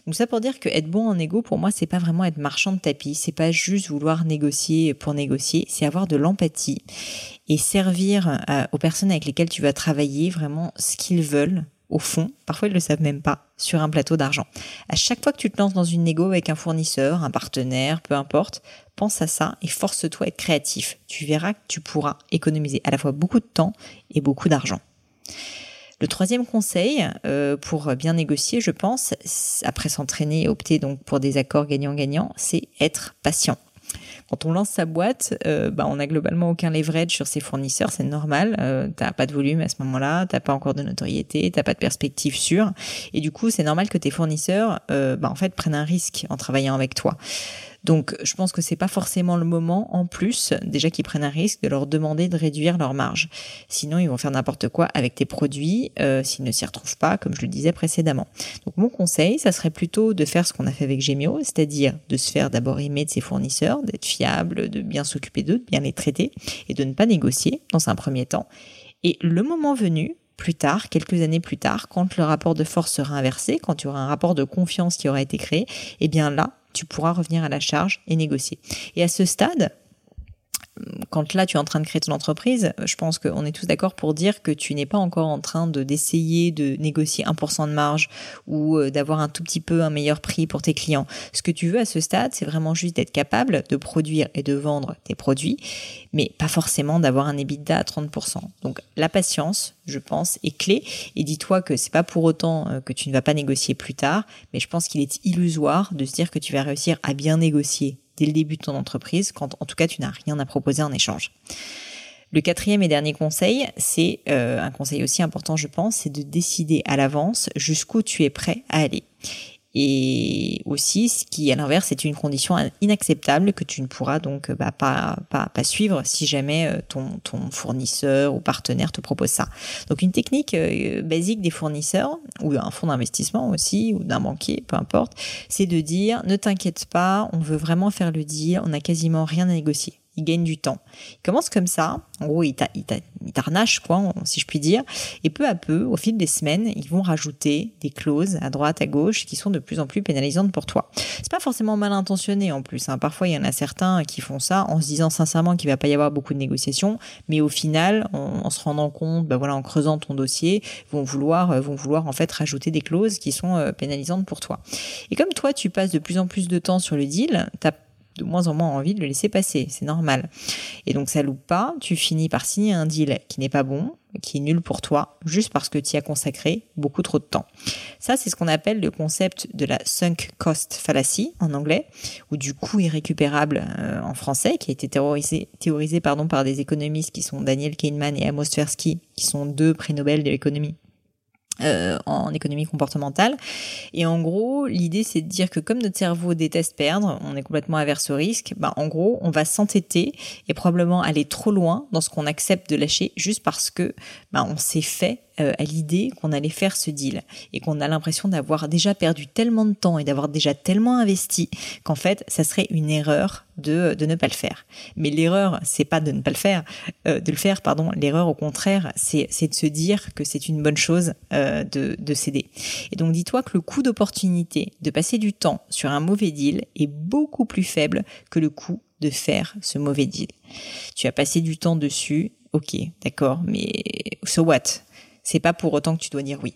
Donc ça pour dire que être bon en égo, pour moi, c'est pas vraiment être marchand de tapis, c'est pas juste vouloir négocier pour négocier, c'est avoir de l'empathie et servir euh, aux personnes avec lesquelles tu vas travailler vraiment ce qu'ils veulent au fond, parfois ils le savent même pas, sur un plateau d'argent. À chaque fois que tu te lances dans une négo avec un fournisseur, un partenaire, peu importe, pense à ça et force-toi à être créatif. Tu verras que tu pourras économiser à la fois beaucoup de temps et beaucoup d'argent. Le troisième conseil euh, pour bien négocier, je pense, après s'entraîner et opter donc pour des accords gagnant-gagnant, c'est être patient. Quand on lance sa boîte, euh, bah, on a globalement aucun leverage sur ses fournisseurs, c'est normal. Euh, t'as pas de volume à ce moment-là, t'as pas encore de notoriété, t'as pas de perspective sûre, et du coup, c'est normal que tes fournisseurs, euh, bah, en fait, prennent un risque en travaillant avec toi. Donc, je pense que c'est pas forcément le moment, en plus, déjà qu'ils prennent un risque, de leur demander de réduire leur marge. Sinon, ils vont faire n'importe quoi avec tes produits euh, s'ils ne s'y retrouvent pas, comme je le disais précédemment. Donc, mon conseil, ça serait plutôt de faire ce qu'on a fait avec Gemio, c'est-à-dire de se faire d'abord aimer de ses fournisseurs, d'être fiable, de bien s'occuper d'eux, de bien les traiter et de ne pas négocier dans un premier temps. Et le moment venu, plus tard, quelques années plus tard, quand le rapport de force sera inversé, quand tu auras un rapport de confiance qui aura été créé, eh bien là, tu pourras revenir à la charge et négocier. Et à ce stade, quand là tu es en train de créer ton entreprise, je pense qu'on est tous d'accord pour dire que tu n'es pas encore en train de d'essayer de négocier 1% de marge ou euh, d'avoir un tout petit peu un meilleur prix pour tes clients. Ce que tu veux à ce stade, c'est vraiment juste d'être capable de produire et de vendre tes produits, mais pas forcément d'avoir un EBITDA à 30%. Donc la patience, je pense, est clé. Et dis-toi que c'est pas pour autant euh, que tu ne vas pas négocier plus tard, mais je pense qu'il est illusoire de se dire que tu vas réussir à bien négocier dès le début de ton entreprise, quand en tout cas tu n'as rien à proposer en échange. Le quatrième et dernier conseil, c'est euh, un conseil aussi important, je pense, c'est de décider à l'avance jusqu'où tu es prêt à aller et aussi ce qui à l'inverse est une condition inacceptable que tu ne pourras donc bah, pas, pas, pas suivre si jamais euh, ton, ton fournisseur ou partenaire te propose ça. Donc une technique euh, basique des fournisseurs ou un fonds d'investissement aussi ou d'un banquier, peu importe, c'est de dire ne t'inquiète pas, on veut vraiment faire le deal, on n'a quasiment rien à négocier. Il gagne du temps. Il commence comme ça, en gros, il t'arnache, quoi, si je puis dire, et peu à peu, au fil des semaines, ils vont rajouter des clauses à droite, à gauche, qui sont de plus en plus pénalisantes pour toi. C'est pas forcément mal intentionné en plus. Hein. Parfois, il y en a certains qui font ça en se disant sincèrement qu'il va pas y avoir beaucoup de négociations, mais au final, en, se rendant compte, ben voilà, en creusant ton dossier, vont vouloir, euh, vont vouloir en fait rajouter des clauses qui sont euh, pénalisantes pour toi. Et comme toi, tu passes de plus en plus de temps sur le deal, t'as de moins en moins envie de le laisser passer, c'est normal. Et donc ça loupe pas, tu finis par signer un deal qui n'est pas bon, qui est nul pour toi, juste parce que tu y as consacré beaucoup trop de temps. Ça, c'est ce qu'on appelle le concept de la sunk cost fallacy en anglais, ou du coût irrécupérable euh, en français, qui a été théorisé, pardon, par des économistes qui sont Daniel Kahneman et Amos Tversky, qui sont deux prix Nobel de l'économie euh, en économie comportementale. Et en gros, l'idée c'est de dire que comme notre cerveau déteste perdre, on est complètement averse au risque, bah, en gros, on va s'entêter et probablement aller trop loin dans ce qu'on accepte de lâcher juste parce que bah, on s'est fait à l'idée qu'on allait faire ce deal et qu'on a l'impression d'avoir déjà perdu tellement de temps et d'avoir déjà tellement investi qu'en fait, ça serait une erreur de, de ne pas le faire. Mais l'erreur, c'est pas de ne pas le faire, euh, de le faire, pardon. L'erreur, au contraire, c'est de se dire que c'est une bonne chose euh, de, de céder. Et donc, dis-toi que le coût d'opportunité de passer du temps sur un mauvais deal est beaucoup plus faible que le coût de faire ce mauvais deal. Tu as passé du temps dessus, ok, d'accord, mais so what? C'est pas pour autant que tu dois dire oui.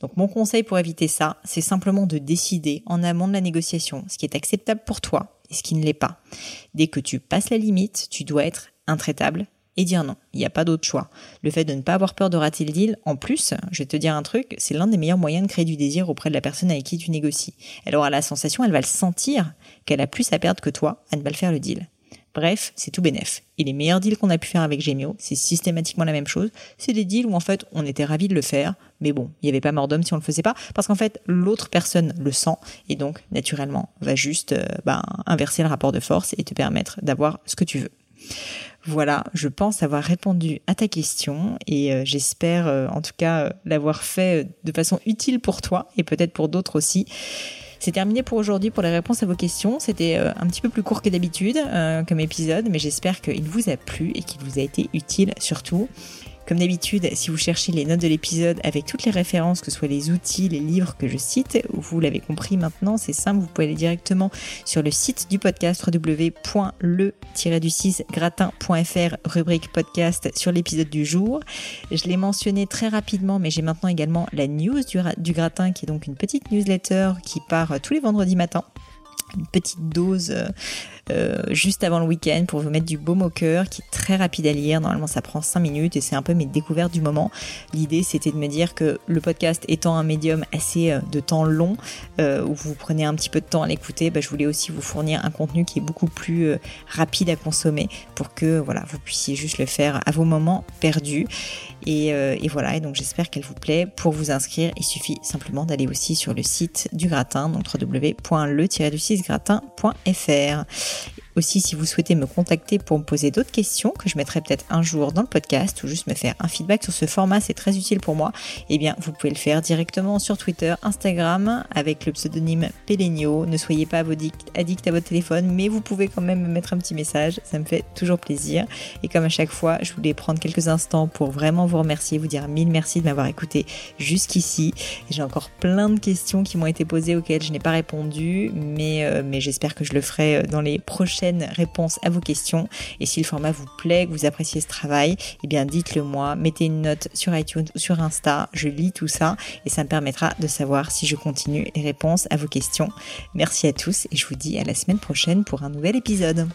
Donc mon conseil pour éviter ça, c'est simplement de décider en amont de la négociation ce qui est acceptable pour toi et ce qui ne l'est pas. Dès que tu passes la limite, tu dois être intraitable et dire non. Il n'y a pas d'autre choix. Le fait de ne pas avoir peur de rater le deal, en plus, je vais te dire un truc, c'est l'un des meilleurs moyens de créer du désir auprès de la personne avec qui tu négocies. Elle aura la sensation, elle va le sentir, qu'elle a plus à perdre que toi à ne pas le faire le deal. Bref, c'est tout bénef. Et les meilleurs deals qu'on a pu faire avec Gemio, c'est systématiquement la même chose. C'est des deals où en fait on était ravis de le faire, mais bon, il n'y avait pas mort si on le faisait pas, parce qu'en fait l'autre personne le sent et donc naturellement va juste euh, ben, inverser le rapport de force et te permettre d'avoir ce que tu veux. Voilà, je pense avoir répondu à ta question et euh, j'espère euh, en tout cas l'avoir fait de façon utile pour toi et peut-être pour d'autres aussi. C'est terminé pour aujourd'hui pour les réponses à vos questions. C'était euh, un petit peu plus court que d'habitude euh, comme épisode, mais j'espère qu'il vous a plu et qu'il vous a été utile surtout. Comme d'habitude, si vous cherchez les notes de l'épisode avec toutes les références, que ce soit les outils, les livres que je cite, vous l'avez compris maintenant, c'est simple, vous pouvez aller directement sur le site du podcast www.le-du6gratin.fr rubrique podcast sur l'épisode du jour. Je l'ai mentionné très rapidement, mais j'ai maintenant également la news du, du gratin qui est donc une petite newsletter qui part tous les vendredis matins une petite dose euh, euh, juste avant le week-end pour vous mettre du baume au cœur qui est très rapide à lire. Normalement, ça prend 5 minutes et c'est un peu mes découvertes du moment. L'idée, c'était de me dire que le podcast étant un médium assez euh, de temps long, où vous prenez un petit peu de temps à l'écouter, bah, je voulais aussi vous fournir un contenu qui est beaucoup plus rapide à consommer pour que voilà, vous puissiez juste le faire à vos moments perdus. Et, voilà, et donc j'espère qu'elle vous plaît. Pour vous inscrire, il suffit simplement d'aller aussi sur le site du gratin, donc www.le-du6 gratin.fr. Aussi, si vous souhaitez me contacter pour me poser d'autres questions que je mettrai peut-être un jour dans le podcast ou juste me faire un feedback sur ce format, c'est très utile pour moi, eh bien, vous pouvez le faire directement sur Twitter, Instagram avec le pseudonyme Pelenio. Ne soyez pas addict à votre téléphone, mais vous pouvez quand même me mettre un petit message, ça me fait toujours plaisir. Et comme à chaque fois, je voulais prendre quelques instants pour vraiment vous remercier, vous dire mille merci de m'avoir écouté jusqu'ici. J'ai encore plein de questions qui m'ont été posées auxquelles je n'ai pas répondu, mais, euh, mais j'espère que je le ferai euh, dans les prochaines réponse à vos questions. Et si le format vous plaît, que vous appréciez ce travail, eh bien dites-le moi, mettez une note sur iTunes ou sur Insta, je lis tout ça et ça me permettra de savoir si je continue les réponses à vos questions. Merci à tous et je vous dis à la semaine prochaine pour un nouvel épisode.